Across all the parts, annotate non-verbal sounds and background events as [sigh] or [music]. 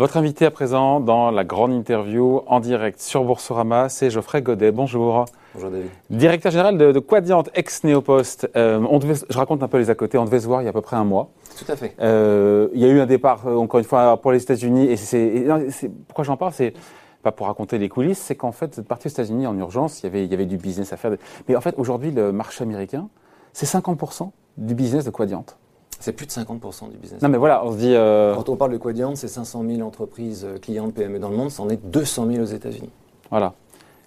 Votre invité à présent dans la grande interview en direct sur Boursorama, c'est Geoffrey Godet. Bonjour. Bonjour David. Directeur général de, Quadiant, ex-Néopost. Euh, on devait, je raconte un peu les à côté. On devait se voir il y a à peu près un mois. Tout à fait. Euh, il y a eu un départ, euh, encore une fois, pour les États-Unis. Et c'est, pourquoi j'en parle, c'est pas pour raconter les coulisses, c'est qu'en fait, cette partie aux États-Unis en urgence, il y avait, il y avait du business à faire. Mais en fait, aujourd'hui, le marché américain, c'est 50% du business de Quadiant. C'est plus de 50% du business. Non, mais voilà, on se dit. Euh... Quand on parle de Quadiant, c'est 500 000 entreprises euh, clientes PME dans le monde, c'en est 200 000 aux États-Unis. Voilà.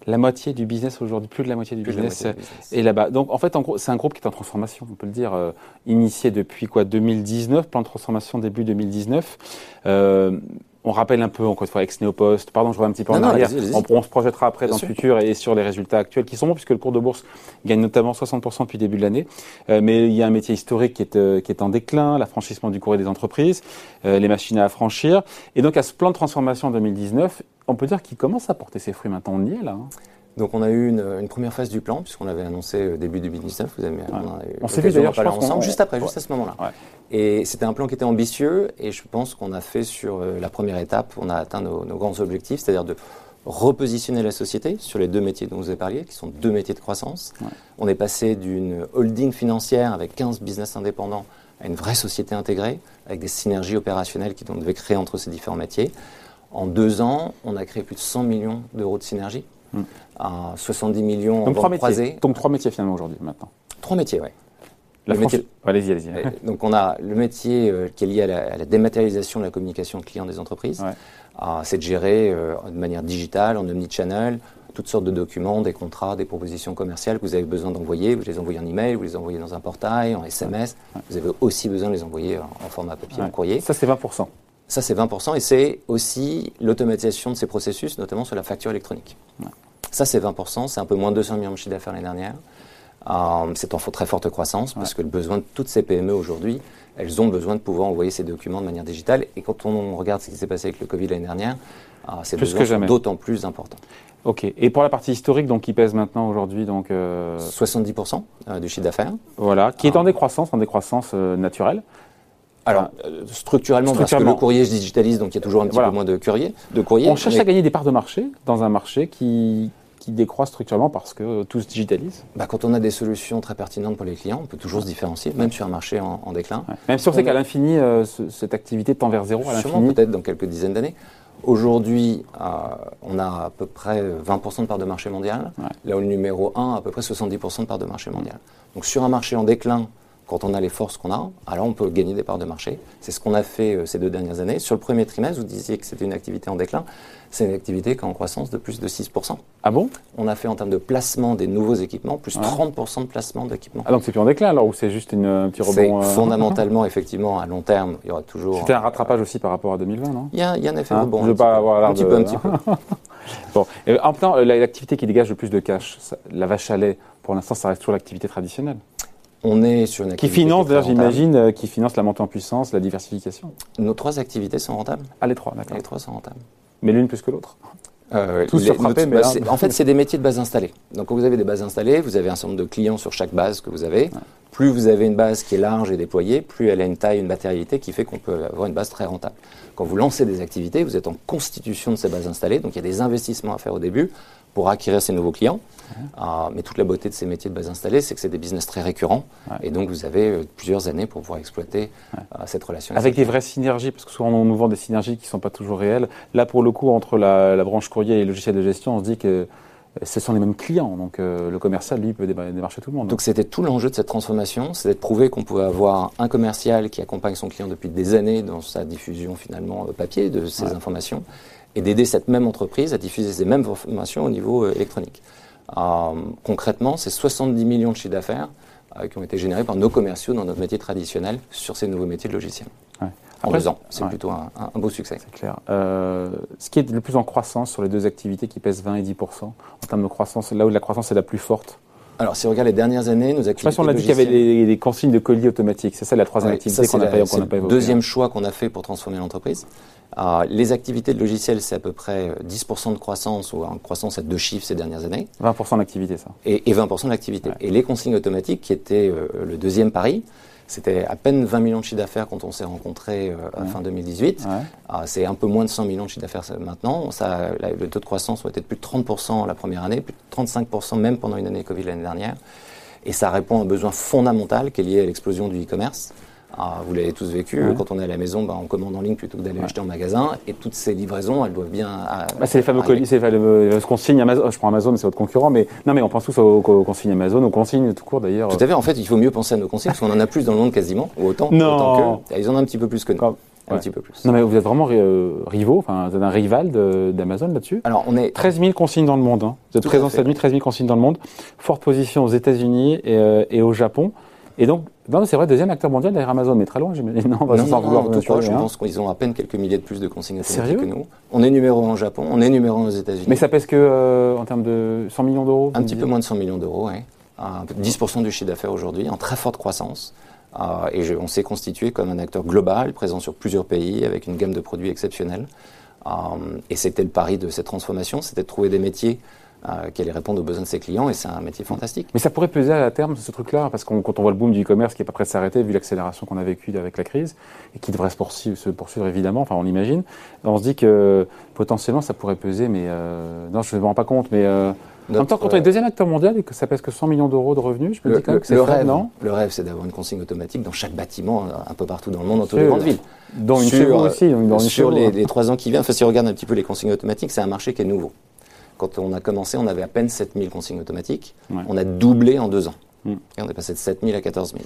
La moitié du business aujourd'hui, plus de la moitié du business, est là-bas. Donc en fait, c'est un groupe qui est en transformation, on peut le dire, euh, initié depuis quoi? 2019, plan de transformation début 2019. Euh, on rappelle un peu, encore une fois, ex-Néopost. Pardon, je reviens un petit peu en arrière. On, se projettera après dans le futur et sur les résultats actuels qui sont bons, puisque le cours de bourse gagne notamment 60% depuis le début de l'année. Euh, mais il y a un métier historique qui est, euh, qui est en déclin, l'affranchissement du courrier des entreprises, euh, les machines à affranchir. Et donc, à ce plan de transformation en 2019, on peut dire qu'il commence à porter ses fruits maintenant. On y est là. Hein. Donc on a eu une, première phase du plan, puisqu'on l'avait annoncé début 2019. Vous avez, On, s'est vu d'ailleurs ensemble, juste après, juste à ce moment-là. Et c'était un plan qui était ambitieux, et je pense qu'on a fait sur euh, la première étape, on a atteint nos, grands objectifs, c'est-à-dire de repositionner la société sur les deux métiers dont vous avez parlé, qui sont deux métiers de croissance. On est passé d'une holding financière avec 15 business indépendants à une vraie société intégrée, avec des synergies opérationnelles qui devait créer entre ces différents métiers. En deux ans, on a créé plus de 100 millions d'euros de synergie, à 70 millions Donc, métiers. Donc trois métiers finalement aujourd'hui, maintenant. Trois métiers, oui. Allez-y, allez-y. Donc on a le métier euh, qui est lié à la, dématérialisation de la communication client des entreprises. c'est de gérer euh, de manière digitale, en omnichannel, toutes sortes de documents, des contrats, des propositions commerciales que vous avez besoin d'envoyer. Vous les envoyez en email, vous les envoyez dans un portail, en SMS. Vous avez aussi besoin de les envoyer en, format papier, en courrier. Ça, c'est 20%. Ça, c'est 20%. Et c'est aussi l'automatisation de ces processus, notamment sur la facture électronique. Ça, c'est 20%. C'est un peu moins de 200 millions de chiffre d'affaires l'année dernière. Euh, c'est en très forte croissance parce que le besoin de toutes ces PME aujourd'hui, elles ont besoin de pouvoir envoyer ces documents de manière digitale. Et quand on regarde ce qui s'est passé avec le Covid l'année dernière, euh, c'est d'autant plus important. Ok. Et pour la partie historique, donc qui pèse maintenant aujourd'hui donc 70% euh, du chiffre d'affaires. Voilà, qui est en décroissance, en décroissance naturelle. Alors, structurellement, parce que le courrier se digitalise, donc il y a toujours un petit peu moins de courrier. De courrier on cherche à gagner des parts de marché dans un marché qui, qui décroît structurellement parce que tout se digitalise bah, Quand on a des solutions très pertinentes pour les clients, on peut toujours se différencier, même sur un marché en, déclin. Même si on, sait qu'à l'infini, euh, cette activité tend vers zéro à l'infini. peut-être dans quelques dizaines d'années. Aujourd'hui, euh, on a à peu près 20% de part de marché mondial, là où le numéro 1 a à peu près 70% de part de marché mondial. Donc sur un marché en déclin, quand on a les forces qu'on a, alors on peut gagner des parts de marché. C'est ce qu'on a fait euh, ces deux dernières années. Sur le premier trimestre, vous disiez que c'était une activité en déclin. C'est une activité qui est en croissance de plus de 6%. Ah bon? On a fait en termes de placement des nouveaux équipements, plus 30% de placement d'équipements. Ah donc c'est plus en déclin alors ou c'est juste une, un petit rebond euh, Fondamentalement, effectivement, à long terme, il y aura toujours... C'était un rattrapage aussi par rapport à 2020, non? Il y, a, un effet hein? rebond. Je ne veux pas avoir un petit peu, un petit peu. [laughs] bon, et en temps, l'activité qui dégage le plus de cash, la vache à lait, pour l'instant, ça reste toujours l'activité traditionnelle on est sur une activité. Qui finance, d'ailleurs, j'imagine, euh, qui finance la montée en puissance, la diversification. Nos trois activités sont rentables. Ah, les trois, d'accord. Les trois sont rentables. Mais l'une plus que l'autre euh, Tous mais bah, [laughs] En fait, c'est des métiers de base installée. Donc, quand vous avez des bases installées, vous avez un certain nombre de clients sur chaque base que vous avez. Plus vous avez une base qui est large et déployée, plus elle a une taille, une matérialité qui fait qu'on peut avoir une base très rentable. Quand vous lancez des activités, vous êtes en constitution de ces bases installées, donc il y a des investissements à faire au début pour acquérir ces nouveaux clients. Ah, mais toute la beauté de ces métiers de base installée, c'est que c'est des business très récurrents. Et donc, vous avez euh, plusieurs années pour pouvoir exploiter euh, cette relation. Avec des vraies synergies, parce que souvent, on nous vend des synergies qui ne sont pas toujours réelles. Là, pour le coup, entre la, branche courrier et les logiciels de gestion, on se dit que euh, ce sont les mêmes clients. Donc, le commercial, lui, peut démarcher tout le monde. Donc, c'était tout l'enjeu de cette transformation. C'était de prouver qu'on pouvait avoir un commercial qui accompagne son client depuis des années dans sa diffusion, finalement, papier de ces informations et d'aider cette même entreprise à diffuser ces mêmes informations au niveau électronique. Euh, concrètement, c'est 70 millions de chiffres d'affaires euh, qui ont été générés par nos commerciaux dans notre métier traditionnel sur ces nouveaux métiers de logiciels. En deux ans, c'est plutôt un, beau succès. C'est clair. Euh, ce qui est le plus en croissance sur les deux activités qui pèsent 20 et 10 en termes de croissance, là où la croissance est la plus forte alors, si on regarde les dernières années, nos activités. Je sais pas si on a dit qu'il y avait des, consignes de colis automatiques. C'est ça la troisième activité qu'on n'a pas, pas, évoquée. Deuxième choix qu'on a fait pour transformer l'entreprise. Euh, les activités de logiciels, c'est à peu près 10% euh, de croissance ou en croissance à deux chiffres ces dernières années. 20% d'activité, ça. Et, 20% d'activité. Et les consignes automatiques, qui étaient euh, le deuxième pari, C'était à peine 20 millions de chiffre d'affaires quand on s'est rencontrés euh, à fin 2018. Ah, c'est un peu moins de 100 millions de chiffre d'affaires maintenant. Ça, le taux de croissance a été de plus de 30% la première année, plus de 35% même pendant une année Covid l'année dernière. Et ça répond à un besoin fondamental qui est lié à l'explosion du e-commerce. Ah, vous l'avez tous vécu, quand on est à la maison, bah, on commande en ligne plutôt que d'aller acheter en magasin. Et toutes ces livraisons, elles doivent bien. Ah, bah, c'est les fameux colis, c'est les fameux consignes Amazon. Je prends Amazon, mais c'est votre concurrent. Mais non, mais on pense tous aux, consignes Amazon, aux consignes tout court d'ailleurs. Tout à fait. En fait, il faut mieux penser à nos consignes parce qu'on en a plus dans le monde quasiment, ou autant, autant qu'eux. Ils en ont un petit peu plus que nous. Un petit peu plus. Non, mais vous êtes vraiment euh, rivaux, enfin, vous êtes un rival d'Amazon là-dessus. Alors, on est. 13 000 consignes dans le monde. Hein. Vous êtes présent cette nuit, 13 000 consignes dans le monde. Forte position aux États-Unis et, euh, et, au Japon. Et donc, c'est vrai, deuxième acteur mondial derrière Amazon, mais très loin, j'imagine. Non, non, non, non tout proche, je pense qu'ils ont à peine quelques milliers de plus de consignes automatiques que nous. On est numéro 1 au Japon, on est numéro 1 aux États-Unis. Mais ça pèse que euh, en termes de 100 millions d'euros Un petit peu moins de 100 millions d'euros, oui. 10% du chiffre d'affaires aujourd'hui, en très forte croissance. Euh, et on s'est constitué comme un acteur global, présent sur plusieurs pays, avec une gamme de produits exceptionnelle. Euh, et c'était le pari de cette transformation, c'était de trouver des métiers euh, qui allait répondre aux besoins de ses clients et c'est un métier fantastique. Mais ça pourrait peser à la terme ce truc-là parce que quand on voit le boom du e-commerce qui n'est pas prêt de s'arrêter vu l'accélération qu'on a vécue avec la crise et qui devrait se poursuivre, se poursuivre évidemment, enfin on imagine, on se dit que potentiellement ça pourrait peser, mais euh, non je ne me rends pas compte, mais euh, en même temps, quand on est deuxième acteur mondial et que ça pèse que 100 millions d'euros de revenus, je me dis quand même que c'est le rêve, non? Le rêve, c'est d'avoir une consigne automatique dans chaque bâtiment, un peu partout dans le monde, dans toutes les grandes villes. Dans une sur, aussi. Dans une sur les, les, trois ans qui viennent, enfin, si on regarde un petit peu les consignes automatiques, c'est un marché qui est nouveau. Quand on a commencé, on avait à peine 7000 consignes automatiques. On a doublé en deux ans. Mm. Et on est passé de 7000 à 14 000.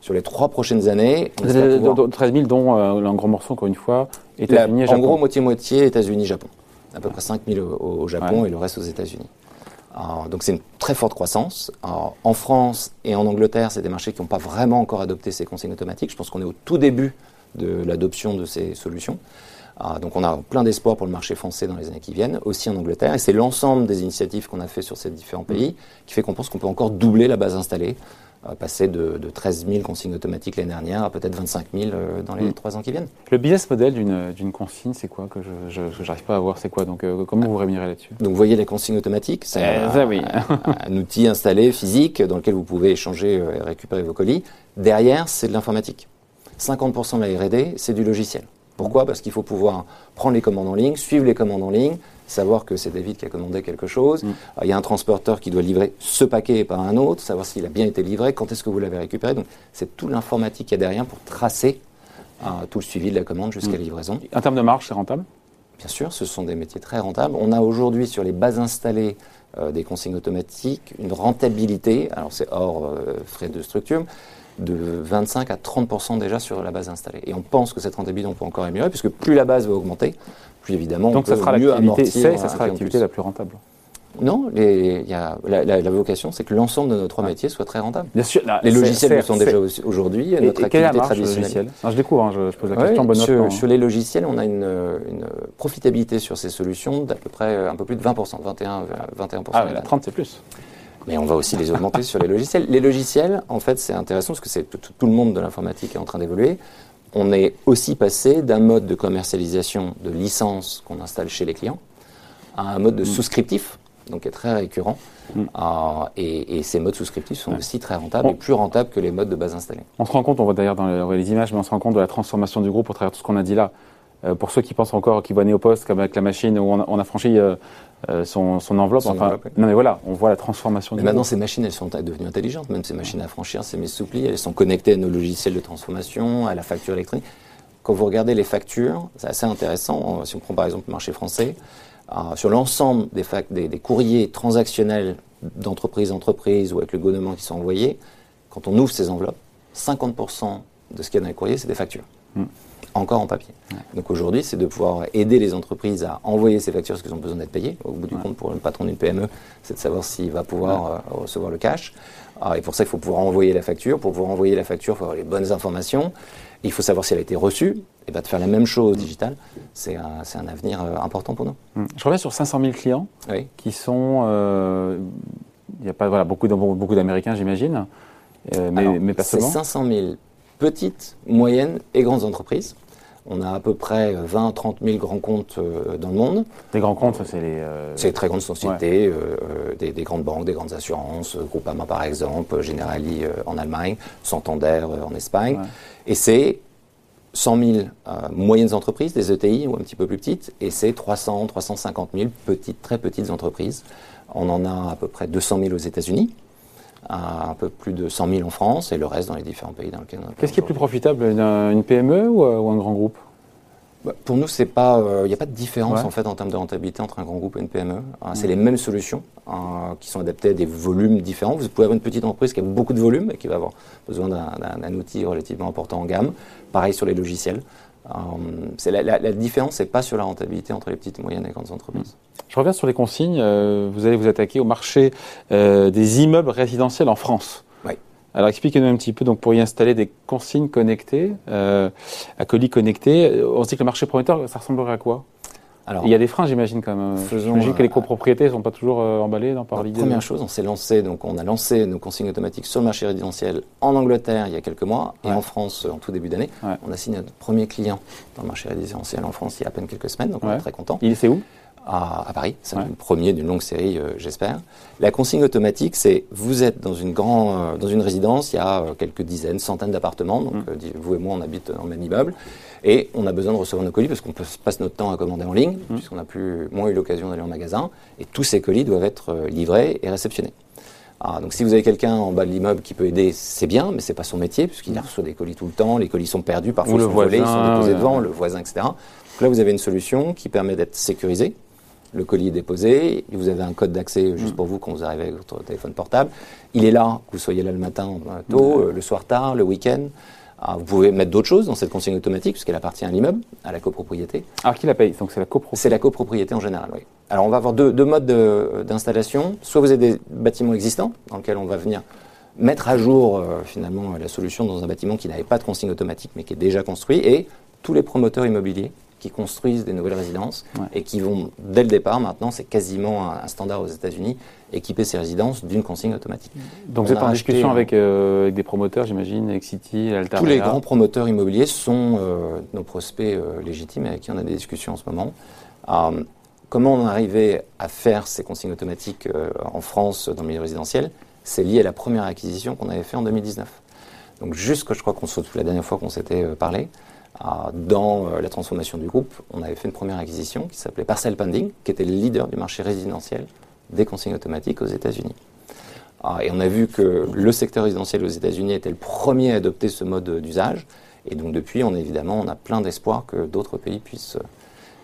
Sur les trois prochaines années, on pouvoir... 13 000, dont euh, un grand morceau, encore une fois, États-Unis et Japon. En gros, moitié-moitié, États-unis, Japon. À peu près 5 000 au, Japon et le reste aux États-Unis. donc c'est une très forte croissance. en France et en Angleterre, c'est des marchés qui n'ont pas vraiment encore adopté ces consignes automatiques. Je pense qu'on est au tout début de l'adoption de ces solutions. Ah, donc on a plein d'espoir pour le marché français dans les années qui viennent, aussi en Angleterre. Et c'est l'ensemble des initiatives qu'on a fait sur ces différents pays qui fait qu'on pense qu'on peut encore doubler la base installée, euh, passer de, 13 000 consignes automatiques l'année dernière à peut-être 25 000 euh, dans les mm. trois ans qui viennent. Le business model d'une consigne, c'est quoi que je n'arrive pas à voir C'est quoi? Donc euh, comment vous rémunérez là-dessus? Donc vous voyez les consignes automatiques, c'est un, outil installé physique dans lequel vous pouvez échanger et récupérer vos colis. Derrière, c'est de l'informatique. 50% de la R&D, c'est du logiciel. Pourquoi? Parce qu'il faut pouvoir prendre les commandes en ligne, suivre les commandes en ligne, savoir que c'est David qui a commandé quelque chose. Mm. Il y a un transporteur qui doit livrer ce paquet et pas un autre, savoir s'il a bien été livré, quand est-ce que vous l'avez récupéré. Donc c'est toute l'informatique qu'il y a derrière pour tracer euh, tout le suivi de la commande jusqu'à la mm. livraison. En termes de marge, c'est rentable? Bien sûr, ce sont des métiers très rentables. On a aujourd'hui sur les bases installées euh, des consignes automatiques une rentabilité, alors c'est hors euh, frais de structure, de 25 à 30% déjà sur la base installée. Et on pense que cette rentabilité, on peut encore améliorer, puisque plus la base va augmenter, plus évidemment Donc on ça sera mieux amortir. ça sera l'activité la plus rentable. Non, les, y a, la, vocation, c'est que l'ensemble de nos trois métiers soit très rentable. Bien sûr, les logiciels le sont déjà aujourd'hui. Notre activité traditionnelle. je découvre, hein, je, pose la question. bonne sur, hein. sur, les logiciels, on a une, une profitabilité sur ces solutions d'à peu près un peu plus de 20%, 21, 21%. Ah, la 30 c'est plus. Mais on va aussi les augmenter sur les logiciels. Les logiciels, en fait, c'est intéressant parce que c'est tout, le monde de l'informatique est en train d'évoluer. On est aussi passé d'un mode de commercialisation de licence qu'on installe chez les clients à un mode de mm. souscriptif, donc qui est très récurrent. Mm. Ah, et, ces modes souscriptifs sont aussi très rentables et plus rentables que les modes de base installés. On se rend compte, on voit d'ailleurs dans les, images, mais on se rend compte de la transformation du groupe au travers de tout ce qu'on a dit là. Euh, pour ceux qui pensent encore, qui voient Néopost comme avec la machine où on a, franchi euh, euh, son, enveloppe. enfin, Non mais voilà, on voit la transformation. Mais maintenant, ces machines, elles sont devenues intelligentes. Même ces machines à franchir, ces souplis, elles sont connectées à nos logiciels de transformation, à la facture électronique. Quand vous regardez les factures, c'est assez intéressant. Si on prend par exemple le marché français, sur l'ensemble des, des, des, courriers transactionnels d'entreprise à entreprise ou avec le gouvernement qui sont envoyés, quand on ouvre ces enveloppes, 50% de ce qu'il y a dans les courriers, c'est des factures. Hmm encore en papier. Donc aujourd'hui, c'est de pouvoir aider les entreprises à envoyer ces factures parce qu'elles ont besoin d'être payées. Au bout du compte, pour le patron d'une PME, c'est de savoir s'il va pouvoir euh, recevoir le cash. Ah, et pour ça, il faut pouvoir envoyer la facture. Pour pouvoir envoyer la facture, il faut avoir les bonnes informations. il faut savoir si elle a été reçue. Et bien, de faire la même chose digital, c'est un, un, avenir euh, important pour nous. Hum. Je reviens sur 500 000 clients qui sont. Euh, il n'y a pas voilà, beaucoup, beaucoup d'Américains, j'imagine. mais, mais, pas seulement. C'est 500 000 petites, moyennes et grandes entreprises. On a à peu près 20 30 000 grands comptes dans le monde. Les grands comptes, c'est les. C'est les très grandes sociétés, des, des, grandes banques, des grandes assurances, Groupama par exemple, Generali en Allemagne, Santander en Espagne. Et c'est 100 000 euh, moyennes entreprises, des ETI ou un petit peu plus petites, et c'est 300, 350 000 petites, très petites entreprises. On en a à peu près 200 000 aux États-Unis, un peu plus de 100 000 en France, et le reste dans les différents pays dans lesquels on Qu'est-ce qui est plus profitable, une PME ou un grand groupe? Bah, pour nous, c'est il euh, n'y a pas de différence en fait en termes de rentabilité entre un grand groupe et une PME. Hein, c'est mm. les mêmes solutions hein, qui sont adaptées à des volumes différents. Vous pouvez avoir une petite entreprise qui a beaucoup de volume et qui va avoir besoin d'un outil relativement important en gamme. Pareil sur les logiciels. Euh, c'est la, la, différence, c'est pas sur la rentabilité entre les petites, moyennes et grandes entreprises. Je reviens sur les consignes. Euh, vous allez vous attaquer au marché des immeubles résidentiels en France. Alors expliquez-nous un petit peu, donc pour y installer des consignes connectées, euh, à colis connectés, on se dit que le marché prometteur, ça ressemblerait à quoi? Alors, il y a des freins, j'imagine, quand même. J'imagine que les copropriétés ne sont pas toujours euh, emballées dans, par l'idée. Première chose, on s'est lancé, donc on a lancé nos consignes automatiques sur le marché résidentiel en Angleterre il y a quelques mois et en France en tout début d'année. On a signé notre premier client dans le marché résidentiel en France il y a à peine quelques semaines, donc on est très content. Il c'est où? À, Paris. C'est le premier d'une longue série, euh, j'espère. La consigne automatique, c'est vous êtes dans une, grand, euh, dans une résidence, il y a euh, quelques dizaines, centaines d'appartements. Donc, mm. vous et moi, on habite dans le même immeuble. Et on a besoin de recevoir nos colis parce qu'on passe notre temps à commander en ligne, mm. puisqu'on n'a plus moins eu l'occasion d'aller en magasin. Et tous ces colis doivent être livrés et réceptionnés. Ah, donc si vous avez quelqu'un en bas de l'immeuble qui peut aider, c'est bien, mais c'est pas son métier, puisqu'il mm. reçoit des colis tout le temps, les colis sont perdus, parfois ils sont volés, ils sont déposés devant, le voisin, etc. Donc là, vous avez une solution qui permet d'être sécurisée, le colis est déposé, vous avez un code d'accès juste mm. pour vous quand vous arrivez avec votre téléphone portable. Il est là, que vous soyez là le matin tôt, mm. euh, le soir tard, le week-end. Ah, vous pouvez mettre d'autres choses dans cette consigne automatique puisqu'elle appartient à l'immeuble, à la copropriété. Alors qui la paye Donc c'est la copropriété C'est la copropriété en général, oui. Alors on va avoir deux, modes d'installation. Soit vous avez des bâtiments existants dans lesquels on va venir mettre à jour euh, finalement la solution dans un bâtiment qui n'avait pas de consigne automatique mais qui est déjà construit et tous les promoteurs immobiliers qui construisent des nouvelles résidences et qui vont, dès le départ, maintenant, c'est quasiment un, standard aux États-Unis, équiper ces résidences d'une consigne automatique. Donc vous êtes en discussion avec, euh, avec, des promoteurs, j'imagine, Exity, Altaria Tous les grands promoteurs immobiliers sont euh, nos prospects euh, légitimes avec qui on a des discussions en ce moment. comment on est arrivé à faire ces consignes automatiques en France dans le milieu résidentiel? C'est lié à la première acquisition qu'on avait fait en 2019. Donc jusque, je crois qu'on se la dernière fois qu'on s'était parlé, dans euh, la transformation du groupe, on avait fait une première acquisition qui s'appelait Parcel Pending, qui était le leader du marché résidentiel des consignes automatiques aux États-Unis. Ah, et on a vu que le secteur résidentiel aux États-Unis était le premier à adopter ce mode d'usage. Et donc depuis, on, évidemment, on a plein d'espoir que d'autres pays puissent euh,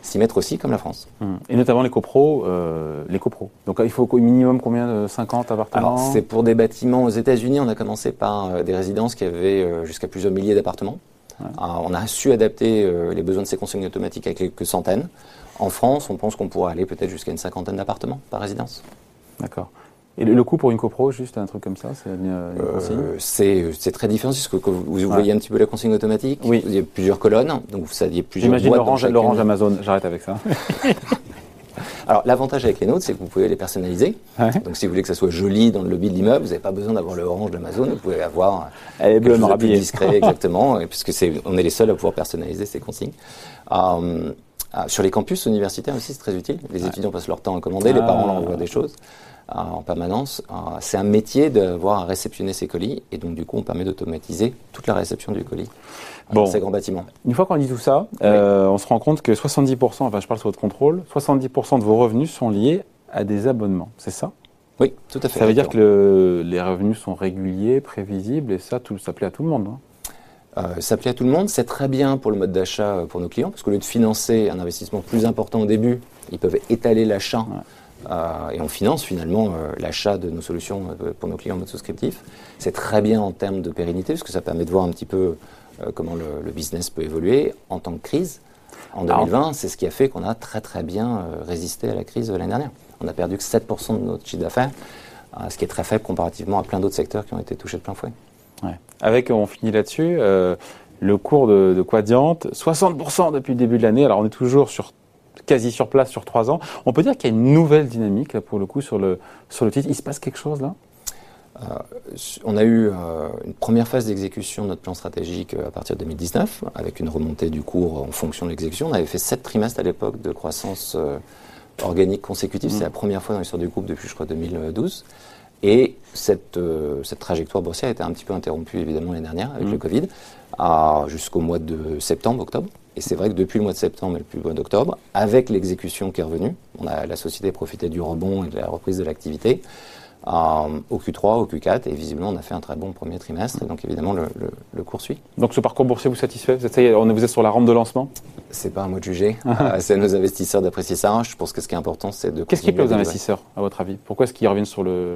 s'y mettre aussi, comme la France. Hum. Et notamment les copros, euh, les copros. Donc il faut au minimum combien de 50 appartements? C'est pour des bâtiments aux États-Unis. On a commencé par des résidences qui avaient jusqu'à plusieurs milliers d'appartements. Ah, on a su adapter euh, les besoins de ces consignes automatiques avec quelques centaines. En France, on pense qu'on pourra aller peut-être jusqu'à une cinquantaine d'appartements par résidence. D'accord. Et le coût pour une copro, juste un truc comme ça, c'est une, euh, C'est très différent. que vous, voyez un petit peu la consigne automatique. Oui. Il y a plusieurs colonnes, donc vous saviez plusieurs. J'imagine l'orange Amazon. J'arrête avec ça. [laughs] Alors, l'avantage avec les nôtres, c'est que vous pouvez les personnaliser. Donc, si vous voulez que ça soit joli dans le lobby de l'immeuble, vous n'avez pas besoin d'avoir le orange d'Amazon. Vous pouvez avoir Elle est bleue, plus discret, [laughs] exactement, puisque c'est, on est les seuls à pouvoir personnaliser ces consignes. Euh, euh, sur les campus universitaires aussi, c'est très utile. Les étudiants passent leur temps à commander, les parents leur envoient des choses euh, en permanence. c'est un métier d'avoir à réceptionner ces colis, et donc du coup, on permet d'automatiser toute la réception du colis bon. ces grands bâtiments. Une fois qu'on dit tout ça, euh, on se rend compte que 70%, enfin je parle sur votre contrôle, 70% de vos revenus sont liés à des abonnements, c'est ça? Oui, tout à fait. Ça veut dire que les revenus sont réguliers, prévisibles, et ça, tout, ça plaît à tout le monde hein? Euh, ça plaît à tout le monde, c'est très bien pour le mode d'achat euh, pour nos clients, parce qu'au lieu de financer un investissement plus important au début, ils peuvent étaler l'achat et on finance finalement l'achat de nos solutions pour nos clients en mode souscriptif. C'est très bien en termes de pérennité, parce que ça permet de voir un petit peu euh, comment le, business peut évoluer en temps de crise. En 2020, c'est ce qui a fait qu'on a très très bien euh, résisté à la crise de l'année dernière. On a perdu que 7% de notre chiffre d'affaires, euh, ce qui est très faible comparativement à plein d'autres secteurs qui ont été touchés de plein fouet. Avec, on finit là-dessus, le cours de, de Quadient, 60% depuis le début de l'année. Alors on est toujours sur quasi sur place sur trois ans. On peut dire qu'il y a une nouvelle dynamique là, pour le coup sur le, sur le titre. Il se passe quelque chose là? On a eu une première phase d'exécution de notre plan stratégique à partir de 2019, avec une remontée du cours en fonction de l'exécution. On avait fait sept trimestres à l'époque de croissance organique consécutive. C'est mmh. la première fois dans l'histoire du groupe depuis, je crois, 2012. Et cette, cette trajectoire boursière a été un petit peu interrompue, évidemment, l'année dernière avec mmh. le Covid, jusqu'au mois de septembre, octobre. Et c'est vrai que depuis le mois de septembre et depuis le mois d'octobre, avec l'exécution qui est revenue, on a, la société a profité du rebond et de la reprise de l'activité euh, au Q3, au Q4, et visiblement on a fait un très bon premier trimestre, et donc évidemment le, le, cours suit. Donc ce parcours boursier vous satisfait? Vous êtes, on Vous êtes sur la rampe de lancement? C'est pas à moi de juger, [laughs] euh, c'est à nos investisseurs d'apprécier ça. Je pense que ce qui est important, c'est de. Qu'est-ce qui plaît aux investisseurs, à votre avis? Pourquoi est-ce qu'ils reviennent sur le.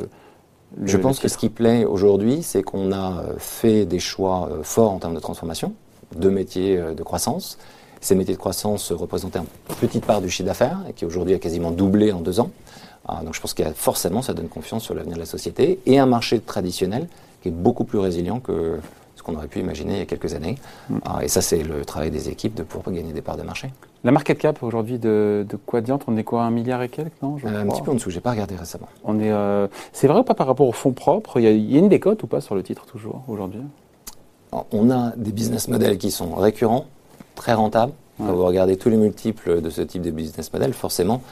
Je pense que ce qui plaît aujourd'hui, c'est qu'on a fait des choix euh, forts en termes de transformation, deux métiers de croissance. Ces métiers de croissance représentaient une petite part du chiffre d'affaires qui aujourd'hui a quasiment doublé en deux ans. Ah, donc je pense qu'il y a forcément, ça donne confiance sur l'avenir de la société et un marché traditionnel qui est beaucoup plus résilient que ce qu'on aurait pu imaginer il y a quelques années. Mm. Ah, et ça, c'est le travail des équipes de pouvoir gagner des parts de marché. La market cap aujourd'hui de, de Quadient, on est quoi, un milliard et quelques, non euh, Un petit peu en dessous, j'ai pas regardé récemment. On est, euh, c'est vrai ou pas par rapport aux fonds propres il y, y, a, une décote ou pas sur le titre toujours aujourd'hui? On a des business models qui sont récurrents, très rentable. Quand vous regardez tous les multiples de ce type de business model, forcément,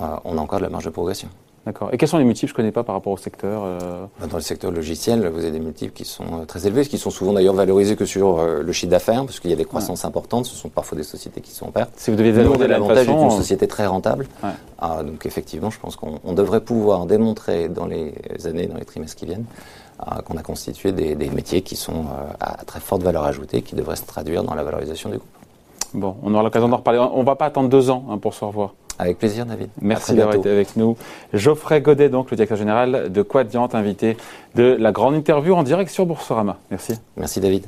euh, on a encore de la marge de progression. D'accord. Et quels sont les multiples Je ne connais pas par rapport au secteur. Euh bah, Dans le secteur logiciel, vous avez des multiples qui sont euh, très élevés, qui sont souvent d'ailleurs valorisés que sur le chiffre d'affaires, parce qu'il y a des croissances importantes. Ce sont parfois des sociétés qui sont en perte. Si vous deviez valoriser l'avantage d'une société très rentable. Ah, donc effectivement, je pense qu'on devrait pouvoir démontrer dans les années, dans les trimestres qui viennent, qu'on a constitué des, métiers qui sont à très forte valeur ajoutée, qui devraient se traduire dans la valorisation du groupe. Bon, on aura l'occasion d'en reparler. On ne va pas attendre deux ans hein, pour se revoir. Avec plaisir, David. Merci d'avoir été avec nous. Geoffrey Godet, donc le directeur général de Quadient, invité de la grande interview en direct sur Boursorama. Merci. Merci, David.